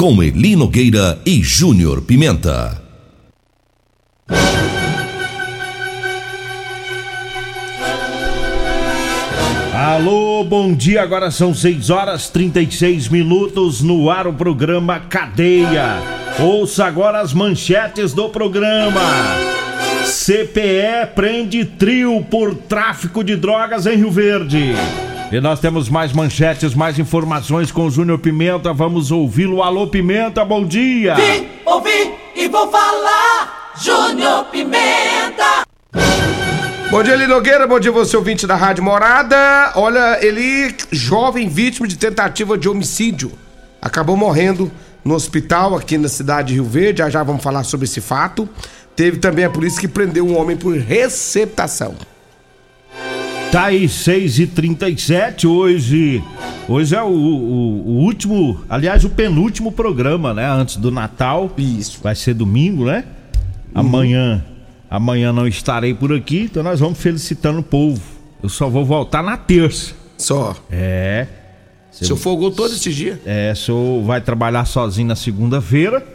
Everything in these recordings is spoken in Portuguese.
Com Eli Nogueira e Júnior Pimenta. Alô, bom dia. Agora são 6 horas 36 minutos no ar o programa Cadeia. Ouça agora as manchetes do programa. CPE prende trio por tráfico de drogas em Rio Verde. E nós temos mais manchetes, mais informações com o Júnior Pimenta. Vamos ouvi-lo. Alô, Pimenta, bom dia. Vim, ouvi e vou falar. Júnior Pimenta. Bom dia, Eli Nogueira. Bom dia, você ouvinte da Rádio Morada. Olha, ele, jovem vítima de tentativa de homicídio, acabou morrendo no hospital aqui na cidade de Rio Verde. Já já vamos falar sobre esse fato. Teve também a polícia que prendeu um homem por receptação. Tá aí 6 e 37 hoje. Hoje é o, o, o último, aliás, o penúltimo programa, né? Antes do Natal. Isso. Vai ser domingo, né? Amanhã. Amanhã não estarei por aqui, então nós vamos felicitando o povo. Eu só vou voltar na terça. Só. É. O senhor folgou todo esse dia? É, o senhor vai trabalhar sozinho na segunda-feira,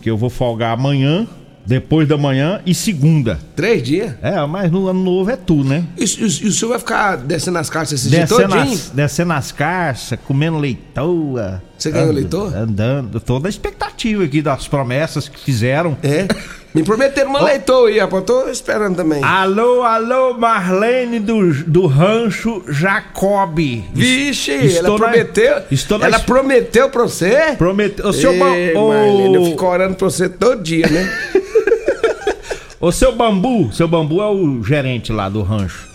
que eu vou folgar amanhã, depois da manhã e segunda. Três dias? É, mas no ano novo é tu, né? E, e- e o senhor vai ficar descendo as caixas esse dia Descendo as, descendo as caixas, comendo leitoa. Você ganhou leitoa? Andando. Toda a expectativa aqui das promessas que fizeram. É. Me prometeram uma leitoa aí, rapaz. Tô esperando também. Alô, alô, Marlene do, do rancho Jacob. Vixe, Estou ela na- prometeu. estou ela prometeu pra você? Prometeu. Seu, ba- Ei, Marlene, eu fico orando pra você todo dia, né? ô, seu bambu, seu bambu é o gerente lá do rancho.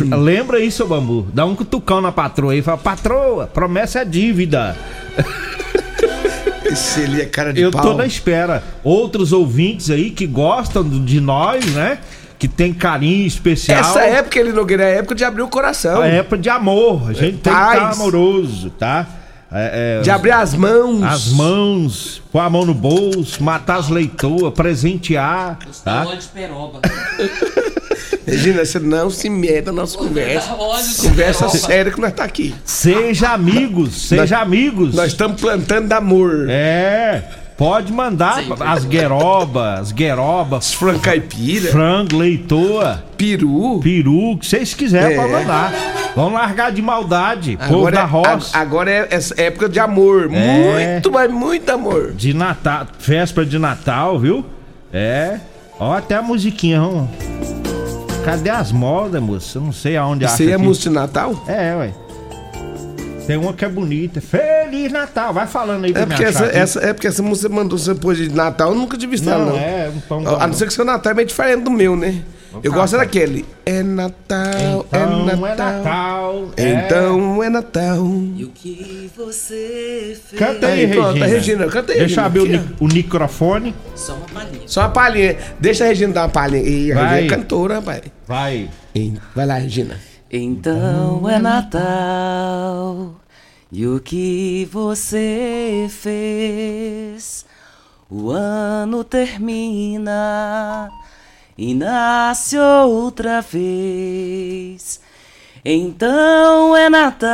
Hum. Lembra aí, seu bambu? Dá um cutucão na patroa aí e fala: patroa, promessa é dívida. Esse ali é cara de Eu pau. tô na espera. Outros ouvintes aí que gostam de nós, né? Que tem carinho especial. Essa época, ele Nogueira, é época de abrir o coração. A época de amor. A gente tem que estar amoroso, tá? É, é, De abrir as mãos. as mãos, pôr a mão no bolso, matar as leitoas, presentear, tá? Olho de peroba. Regina, você não se meta na nossa conversa. Conversa séria que nós tá aqui. Seja amigos, seja amigos. Nós estamos plantando amor. É, pode mandar Sim. as guerobas, as guerobas, Frango caipira, frango, leitoa, peru. peru, o que vocês quiserem, É. pode mandar. Vamos largar de maldade, povo Agora, da é, roça. a- agora é essa época de amor. É. Muito, mas muito amor. De Natal, véspera de Natal, viu? É. Ó, até a musiquinha, vamos. Cadê as modas, moço? Eu não sei aonde Isso aí é música de Natal? É, ué. Tem uma que é bonita. Feliz Natal. Vai falando aí pra É porque, essa, essa- é porque essa música você mandou pôs de Natal, eu nunca tive visto ela, Não, não. é um pão A não ser que seu Natal é meio diferente do meu, né? Eu gosto daquele. É Natal, Então é é Natal. Natal. é. Então é Natal. E o que você fez? Canta aí, Aí, pronto, Regina. Regina, canta aí, Deixa eu Regina, abrir o, o microfone. Só uma palhinha. Só uma palhinha. Deixa a Regina dar uma palhinha. E a Vai. Regina é cantora, rapaz. Vai. E- Vai lá, Regina. Então é Natal. E o que você fez? O ano termina e nasce outra vez. Então é Natal.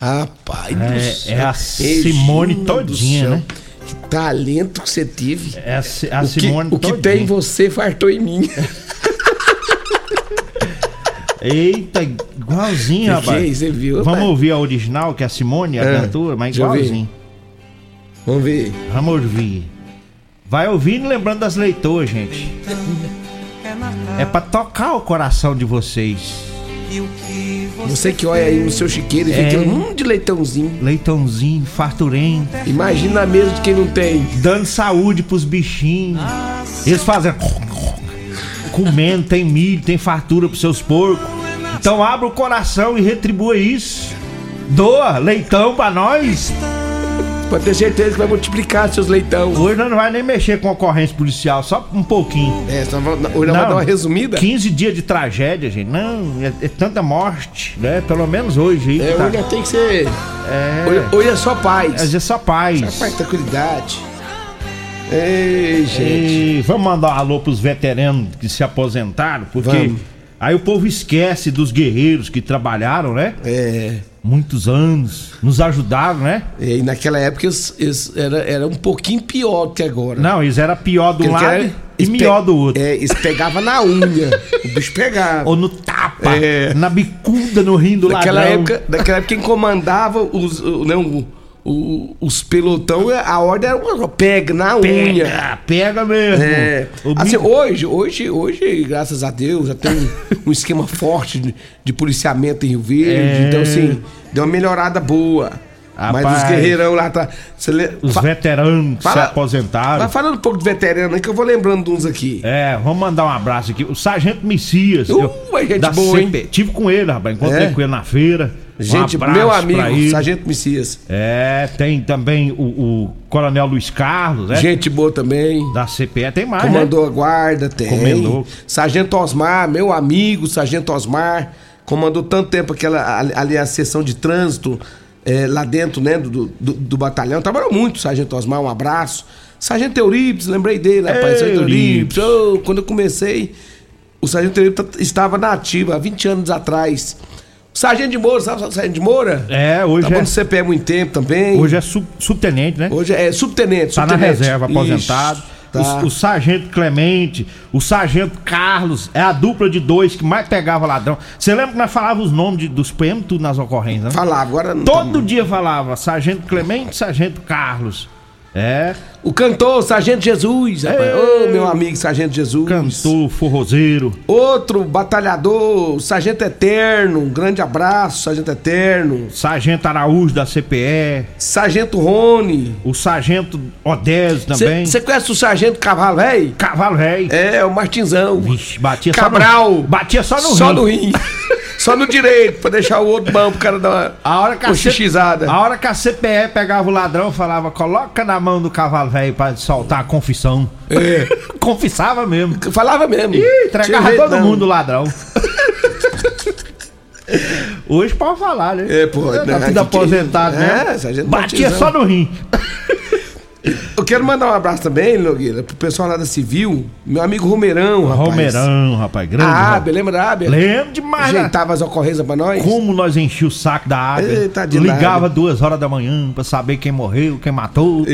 Rapaz do É, céu. é a Simone Regina do todinha, né? Que talento que você teve. É a, a o que, Simone o que todinha. tem em você fartou em mim. Eita, igualzinho, é rapaz. você viu, Vamos rapaz? ouvir a original, que é a Simone, a É, cantora, mas igualzinho. Vamos ver. Vamos ouvir. Vai ouvindo lembrando das leitoas, gente. É pra tocar o coração de vocês. Você que olha aí no seu chiqueiro e É. hum de leitãozinho. Leitãozinho, farturento, Imagina a mesa de quem não tem. dando saúde pros bichinhos. Eles fazem. Comendo, tem milho, tem fartura pros seus porcos. Então abra o coração e retribua isso. Doa leitão pra nós. Pode ter certeza que vai multiplicar seus leitão. Hoje nós não vai nem mexer com ocorrência policial, só um pouquinho. É, só hoje nós vamos dar uma resumida. 15 dias de tragédia, gente. Não, é, é tanta morte, né? Pelo menos hoje aí. É, tá- hoje tem que ser. É. Hoje, hoje é só paz. Hoje é só paz. Só paz, tranquilidade. Ei, gente. E vamos mandar um alô pros veteranos que se aposentaram, porque Vamos. aí o povo esquece dos guerreiros que trabalharam, né? É. Muitos anos, nos ajudaram, né? E naquela época eles, eles era, era um pouquinho pior do que agora. Não, eles eram pior do Porque lado era- e eles melhor do outro. É, eles pegavam na unha. o bicho pegava. Ou no tapa, É. na bicuda, no rim do Naquela ladrão. época, naquela época quem comandava os, o- não, o- o- os pelotão, a ordem era uma pega na unha. Pega, pega mesmo. É. Assim, hoje, hoje, hoje, graças a Deus, já tem um esquema forte de, de policiamento em Rio Verde. É. Então, assim, deu uma melhorada boa. Mas Rapaz. os guerreirão lá tá. le- Os veteranos que se fala- aposentaram. Vai falando um pouco de veterano aí que eu vou lembrando de uns aqui. É, vamos mandar um abraço aqui. O Sargento Messias. Uh, eu- é gente da boa, hein? CP. Tive com ele, rapaz. Encontrei É? com ele na feira. Gente, um meu amigo. Sargento Messias. É, tem também o, o Coronel Luiz Carlos, né? Gente boa também. Da CPE. Tem mais, Comandou a guarda, tem. Comandou. Sargento Osmar, meu amigo, Sargento Osmar, comandou tanto tempo aquela ali- a sessão de trânsito eh, lá dentro, né, do, do, do batalhão. Trabalhou muito, Sargento Osmar, um abraço. Sargento Euripides, lembrei dele, rapaz. Sargento Euripides. Euripides. Ô, quando eu comecei, o Sargento Euripides estava na ativa há 20 anos atrás. Sargento de Moura, sabe o Sargento de Moura? É, hoje Tá é, no CPE há muito tempo também. hoje é sub- subtenente, né? Hoje é subtenente. Tá na reserva, aposentado. tá. O, o Sargento Clemente, o Sargento Carlos, é a dupla de dois que mais pegava ladrão. Você lembra que nós falávamos os nomes de- dos PM tudo nas ocorrências, né? Falar, agora não Todo tá- dia falava Sargento Clemente, Sargento Carlos. É, O cantor Sargento Jesus, rapaz. Ô, meu amigo Sargento Jesus. cantor, forrozeiro. Outro batalhador, Sargento Eterno. Um grande abraço, Sargento Eterno. Sargento Araújo da CPE. Sargento Rony. O Sargento Odésio também. Você conhece o Sargento Cavalo, velho? Cavalo Rei. É, o Martinzão. Vixe, batia Cabral. só no... Batia só no Só rim. no rim. Só no direito, pra deixar o outro bom pro cara dar uma, A hora, que a a hora que a CPE pegava o ladrão, falava, coloca na mão do cavalo velho pra soltar a confissão. É. Confessava mesmo. Falava mesmo. Ih, entregava todo não. mundo o ladrão. Hoje pode falar, né? É, pô, Tá né, tudo que- aposentado, é, né? Batia só no rim. Quero mandar um abraço também, Nogueira, pro pessoal lá da Civil. Meu amigo Romerão, rapaz. Romerão, rapaz, grande. A rapaz. Ábia, lembra da Ábia? Lembro demais, né? Ajeitava as ocorrências pra nós. Como nós enchíamos o saco da de Ligava duas horas da manhã pra saber quem morreu, quem matou.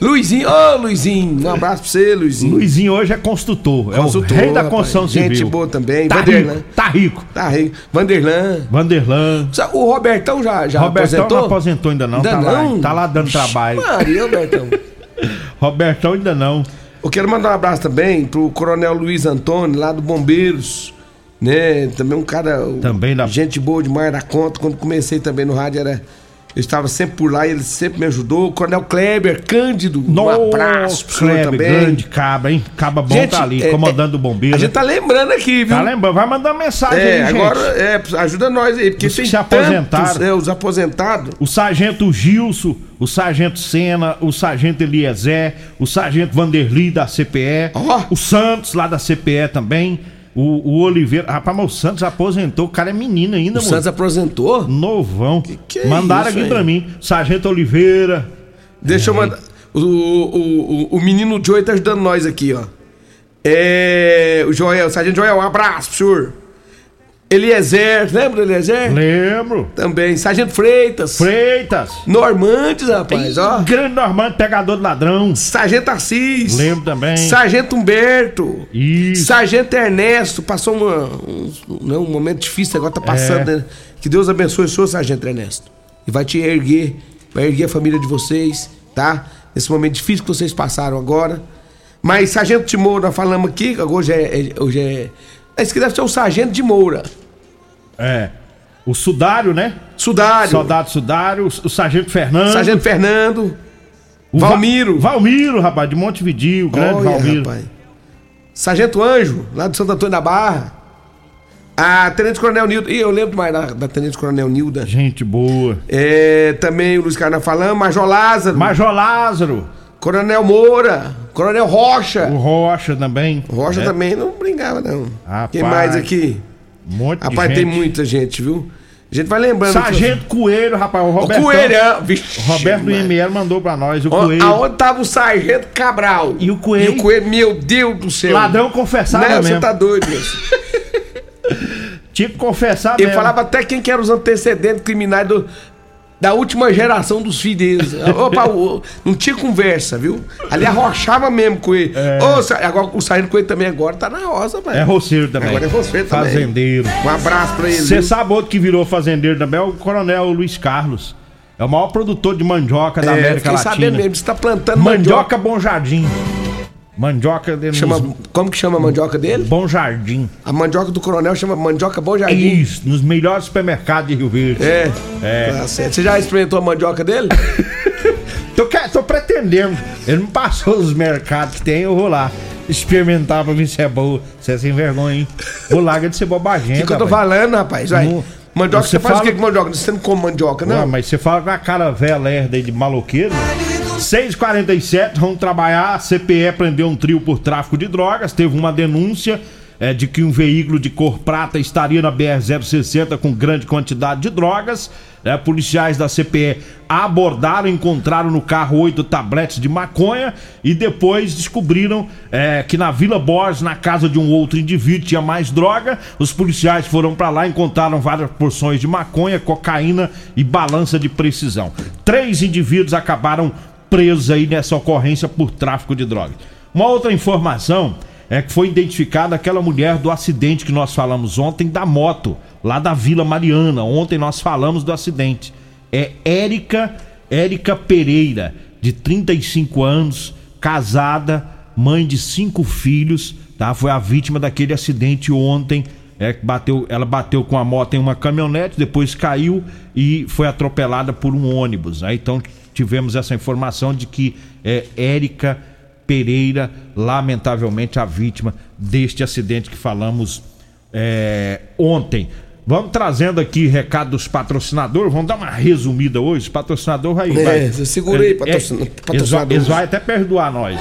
Luizinho, ô Luizinho, um abraço pra você, Luizinho. Luizinho hoje é construtor. Consultor, é o rei da rapaz. construção Gente civil. boa também. Tá Vanderlan. rico, tá rico. Tá rei. Vanderlan. Vanderlan. O Robertão já, já Robertão aposentou? não aposentou ainda não, Ainda tá, não? Lá, tá lá dando trabalho. Maria, Robertão. Robertão ainda não. Eu quero mandar um abraço também pro Coronel Luiz Antônio, lá do Bombeiros. Né? Também um cara. Também da- Gente boa demais da conta. Quando comecei também no rádio, era. Eu estava sempre por lá e ele sempre me ajudou. O Coronel Kleber Cândido, um abraço pro Kleber, também. grande cabra, hein? Caba bom tá ali, é, comandando o é, bombeiro. A gente tá lembrando aqui, viu? Tá lembrando? Vai mandar mensagem É, aí, agora gente. é, ajuda nós aí, porque Os que tem se aposentaram. tantos, é, os aposentados. O sargento Gilson, o sargento Sena, o sargento Eliezer, o sargento Vanderli da CPE, Ó. o Santos lá da CPE também, o, o Oliveira. Rapaz, mas o Santos aposentou, o cara é menino ainda, O mano. Santos aposentou. Novão. que é Mandaram isso, aqui hein? pra mim. Sargento Oliveira. Deixa eu mandar. O, o, o, o menino Joey tá ajudando nós aqui, ó. É. O Joel, o Sargento Joel, um abraço pro senhor. Eliezer, lembra do Eliezer? Lembro. Também. Sargento Freitas. Freitas. Normandes, rapaz, ó. Grande Normando, pegador de ladrão. Sargento Assis. Lembro também. Sargento Humberto. Isso. Sargento Ernesto. Passou uma, um, né, um momento difícil, agora tá passando, É. né? Que Deus abençoe o senhor, Sargento Ernesto. E vai te erguer, vai erguer a família de vocês, tá? nesse momento difícil que vocês passaram agora. Mas Sargento de Moura, nós falamos aqui, hoje é. é- Hoje é. Esse que deve ser o Sargento de Moura. É. O Sudário, né? Sudário. Soldado Sudário, o Sargento Fernando. Sargento Fernando. o Va- Valmiro. Valmiro, rapaz, de Montevideo, o grande Olha, Valmiro. rapaz. Sargento Anjo, lá do Santo Antônio da Barra. A Tenente Coronel Nilda. Ih, eu lembro mais da, da Tenente Coronel Nilda. Gente boa. É, também o Luiz Carlos falando, Major Lázaro. Major Lázaro, Coronel Moura. Coronel Rocha. o Rocha também. Rocha É, também não brincava, não. Rapaz. Quem mais aqui? Um monte Rapaz, de tem gente. muita gente, viu? A gente vai lembrando. Sargento Coelho, rapaz, o O Roberto. Coelhão. Vixe, O Roberto do mano. IML mandou pra nós, o Ó, Coelho. Aonde tava o Sargento Cabral? E o Coelho? E o Coelho, meu Deus do céu. Ladrão confessava Não, você mesmo. tá doido, moço. Tinha que confessar Ele mesmo. falava até quem que eram os antecedentes criminais do- da última geração dos filhos. Opa, não tinha conversa, viu? Ali arrochava mesmo com ele. Ô, Sa- agora, o Sargento Coelho também agora tá na roça, velho. É roceiro também. Agora é roceiro também. Fazendeiro. Um abraço pra ele. Você sabe outro que virou fazendeiro também? É o Coronel Luiz Carlos. É o maior produtor de mandioca da É, América Latina. sabendo mesmo, você tá plantando mandioca. Mandioca Bom Jardim. Mandioca de Chama, nos- como que chama a mandioca dele? Bom Jardim. A mandioca do coronel chama mandioca Bom Jardim. Isso, nos melhores supermercados de Rio Verde. É. É. Tá certo. Você já experimentou a mandioca dele? Tô, tô pretendendo. Ele me passou os mercados que tem, eu vou lá experimentar pra ver se é boa. Você é sem vergonha, hein? Vou larga de ser bobagem. O que, que eu tô falando, rapaz? Vai. Não- mandioca, você você faz fala- o que com mandioca? Você não come mandioca, não? Não, mas você fala com a cara velha lerda aí de maloqueiro. 6h47, vamos trabalhar. A CPE prendeu um trio por tráfico de drogas. Teve uma denúncia é, de que um veículo de cor prata estaria na BR-060 com grande quantidade de drogas. É, policiais da CPE abordaram, encontraram no carro oito tabletes de maconha e depois descobriram é, que na Vila Borges, na casa de um outro indivíduo, tinha mais droga. Os policiais foram para lá, encontraram várias porções de maconha, cocaína e balança de precisão. Três indivíduos acabaram presos aí nessa ocorrência por tráfico de drogas. Uma outra informação é que foi identificada aquela mulher do acidente que nós falamos ontem da moto, lá da Vila Mariana. Ontem nós falamos do acidente. É Érica, Érica Pereira, de 35 anos, casada, mãe de cinco filhos, tá? Foi a vítima daquele acidente ontem. É, bateu, ela bateu com a moto em uma caminhonete, depois caiu e foi atropelada por um ônibus. Né? Então tivemos essa informação de que é Érica Pereira, lamentavelmente a vítima deste acidente que falamos é, ontem. Vamos trazendo aqui recado dos patrocinadores, vamos dar uma resumida hoje. O patrocinador vai. É, vai segura eles, vai- patrocinador. eles vai até perdoar nós.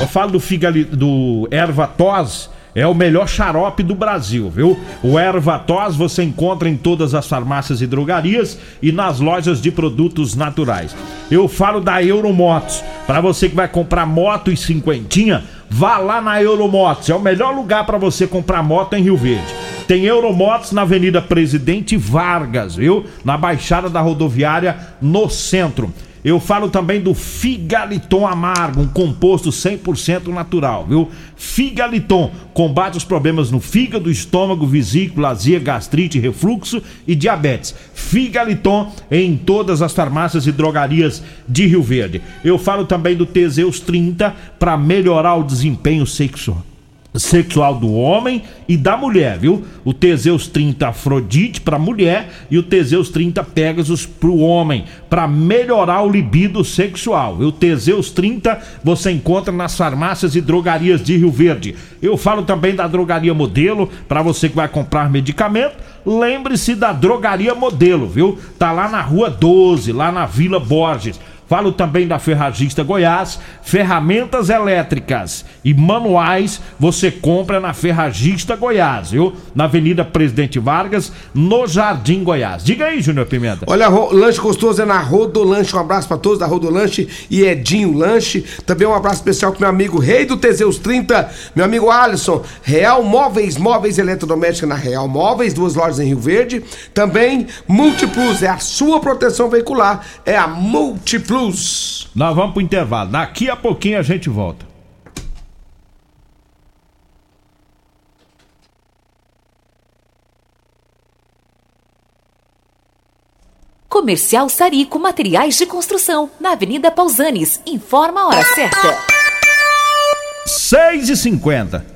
Eu falo do, figali, do Erva Tos, é o melhor xarope do Brasil, viu? O Erva Tos você encontra em todas as farmácias e drogarias e nas lojas de produtos naturais. Eu falo da Euromotos. Para você que vai comprar moto e cinquentinha, vá lá na Euromotos. É o melhor lugar para você comprar moto em Rio Verde. Tem Euromotos na Avenida Presidente Vargas, viu? Na Baixada da Rodoviária, no centro. Eu falo também do Figaliton Amargo, um composto 100% natural, viu? Figaliton combate os problemas no fígado, estômago, vesícula, azia, gastrite, refluxo e diabetes. Figaliton em todas as farmácias e drogarias de Rio Verde. Eu falo também do Teseus 30 para melhorar o desempenho sexual sexual do homem e da mulher, viu? O Teseus 30 Afrodite para mulher e o Teseus 30 Pegasus para o homem, para melhorar o libido sexual. O Teseus 30 você encontra nas farmácias e drogarias de Rio Verde. Eu falo também da drogaria Modelo para você que vai comprar medicamento. Lembre-se da drogaria Modelo, viu? Tá lá na Rua 12, lá na Vila Borges. Falo também da Ferragista Goiás, ferramentas elétricas e manuais você compra na Ferragista Goiás, viu? Na Avenida Presidente Vargas, no Jardim Goiás. Diga aí, Júnior Pimenta. Olha, lanche gostoso é na Rodolanche. Um abraço pra todos da Rodolanche e Edinho Lanche. Também um abraço especial pro meu amigo Rei do Teseus 30, meu amigo Alisson. Real Móveis, móveis eletrodomésticos na Real Móveis, duas lojas em Rio Verde. Também Multiplus, é a sua proteção veicular, é a Multiplus. Nós vamos pro intervalo. Daqui a pouquinho a gente volta. Comercial Sarico Materiais de Construção, na Avenida Pausanes. Informa a hora certa. 6 e 50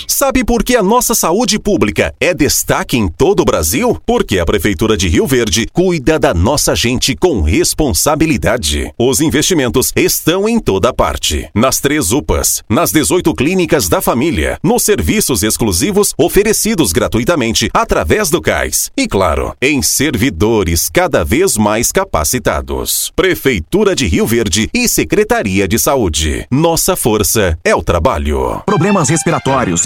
Sabe por que a nossa saúde pública é destaque em todo o Brasil? Porque a Prefeitura de Rio Verde cuida da nossa gente com responsabilidade. Os investimentos estão em toda parte. Nas três UPAs, nas 18 clínicas da família, nos serviços exclusivos oferecidos gratuitamente através do CAIS. E claro, em servidores cada vez mais capacitados. Prefeitura de Rio Verde e Secretaria de Saúde. Nossa força é o trabalho. Problemas respiratórios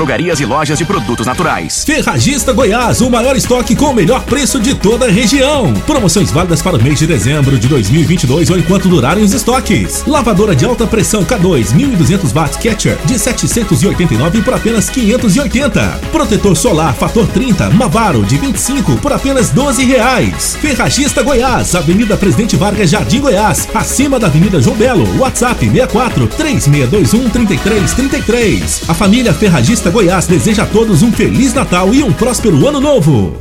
drogarias e lojas de produtos naturais. Ferragista Goiás, o maior estoque com o melhor preço de toda a região. Promoções válidas para o mês de dezembro de 2022 ou enquanto durarem os estoques. Lavadora de alta pressão K2 1200 watts Catcher de 789 por apenas 580. Protetor solar fator 30 Mavaro de 25 por apenas 12 reais. Ferragista Goiás, Avenida Presidente Vargas, Jardim Goiás, acima da Avenida João Belo. WhatsApp 64 3621 3333. A família Ferragista Goiás deseja a todos um Feliz Natal e um próspero Ano Novo.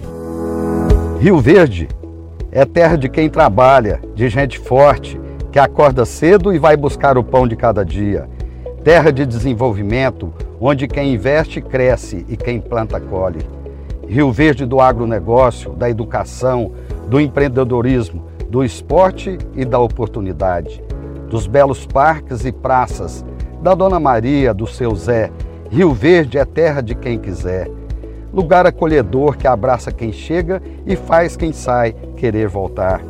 Rio Verde é terra de quem trabalha, de gente forte, que acorda cedo e vai buscar o pão de cada dia. Terra de desenvolvimento, onde quem investe cresce e quem planta colhe. Rio Verde do agronegócio, da educação, do empreendedorismo, do esporte e da oportunidade. Dos belos parques e praças, da Dona Maria, do seu Zé, Rio Verde é terra de quem quiser. Lugar acolhedor que abraça quem chega e faz quem sai querer voltar.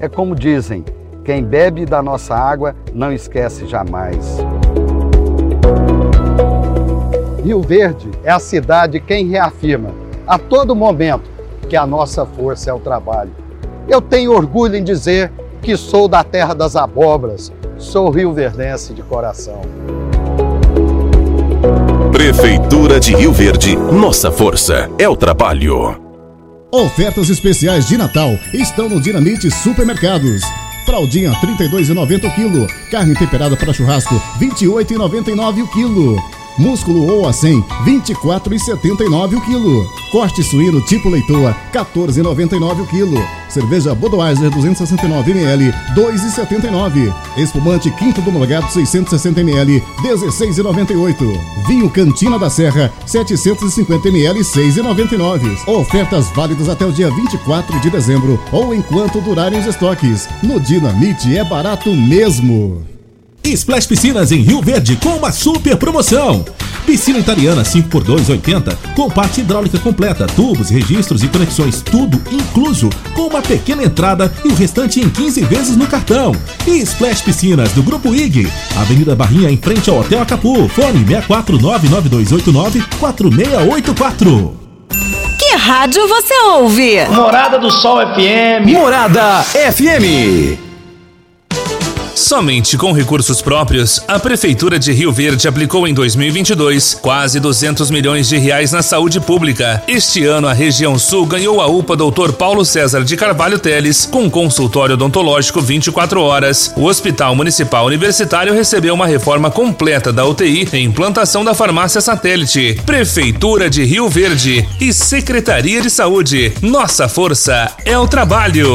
É como dizem: quem bebe da nossa água não esquece jamais. Rio Verde é a cidade quem reafirma a todo momento que a nossa força é o trabalho. Eu tenho orgulho em dizer que sou da terra das abóboras, sou rio-verdense de coração. Prefeitura de Rio Verde, nossa força é o trabalho. Ofertas especiais de Natal estão no Dinamite Supermercados. Fraldinha 32,90 o quilo. Carne temperada para churrasco 28,99 o quilo. Músculo ou a 100, 24,79 o quilo. Corte suíno tipo leitoa, 14,99 o quilo. Cerveja Budweiser 269 ml, 2,79. Espumante Quinto do Molgado 660 ml, 16,98. Vinho Cantina da Serra 750 ml, 6,99. Ofertas válidas até o dia 24 de dezembro ou enquanto durarem os estoques. No Dinamite é barato mesmo. Splash Piscinas em Rio Verde com uma super promoção. Piscina italiana 5x2 80 com parte hidráulica completa, tubos, registros e conexões, tudo incluso, com uma pequena entrada e o restante em 15 vezes no cartão. E Splash Piscinas do Grupo IG, Avenida Barrinha em frente ao Hotel Acapu, fone 64992894684. Que rádio você ouve? Morada do Sol FM. Morada FM. Somente com recursos próprios, a Prefeitura de Rio Verde aplicou em 2022 quase 200 milhões de reais na saúde pública. Este ano, a região sul ganhou a UPA Dr. Paulo César de Carvalho Teles, com consultório odontológico 24 horas. O Hospital Municipal Universitário recebeu uma reforma completa da UTI e implantação da farmácia satélite. Prefeitura de Rio Verde e Secretaria de Saúde. Nossa força é o trabalho.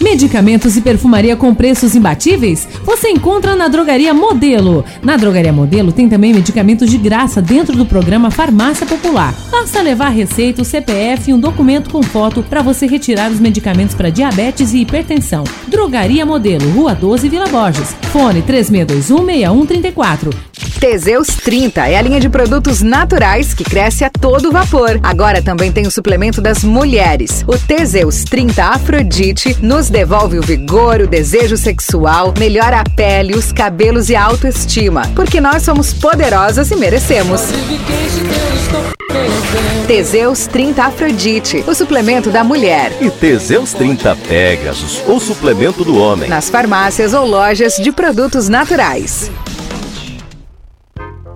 Medicamentos e perfumaria com preços imbatíveis? Você encontra na Drogaria Modelo. Na Drogaria Modelo tem também medicamentos de graça dentro do programa Farmácia Popular. Basta levar receita, o CPF e um documento com foto para você retirar os medicamentos para diabetes e hipertensão. Drogaria Modelo, Rua 12, Vila Borges. Fone 36216134. Teseus 30 é a linha de produtos naturais que cresce a todo vapor. Agora também tem o suplemento das mulheres. O Teseus 30 Afrodite nos devolve o vigor, o desejo sexual, melhora a pele, os cabelos e a autoestima. Porque nós somos poderosas e merecemos. Teseus 30 Afrodite, o suplemento da mulher. E Teseus 30 Pegasus, o suplemento do homem. Nas farmácias ou lojas de produtos naturais.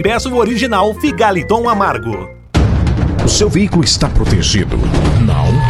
e peça o original Figaliton Amargo. O seu veículo está protegido? Não?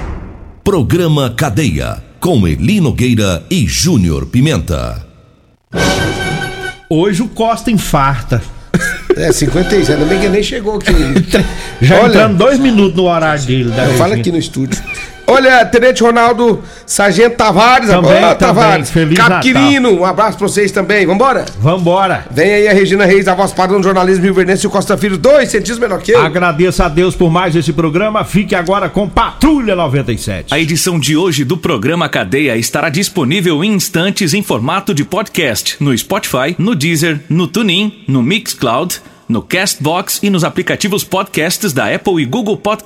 Programa Cadeia, com Eli Nogueira e Júnior Pimenta. Hoje o Costa infarta. É, 56, ainda bem que nem chegou aqui. Já entrando dois minutos no horário dele. Eu falo aqui no estúdio. Olha, Tenente Ronaldo, Sargento Tavares, Também, agora, também. Tavares. Feliz Capquirino, um abraço pra vocês também. Vambora? Vambora. Vem aí a Regina Reis, a voz padrão do jornalismo Rio Verdense e o Costa Filho, dois centímetros menor que eu. Agradeço a Deus por mais esse programa. Fique agora com Patrulha 97. A edição de hoje do programa Cadeia estará disponível em instantes em formato de podcast no Spotify, no Deezer, no TuneIn, no Mixcloud, no Castbox e nos aplicativos podcasts da Apple e Google Podcasts.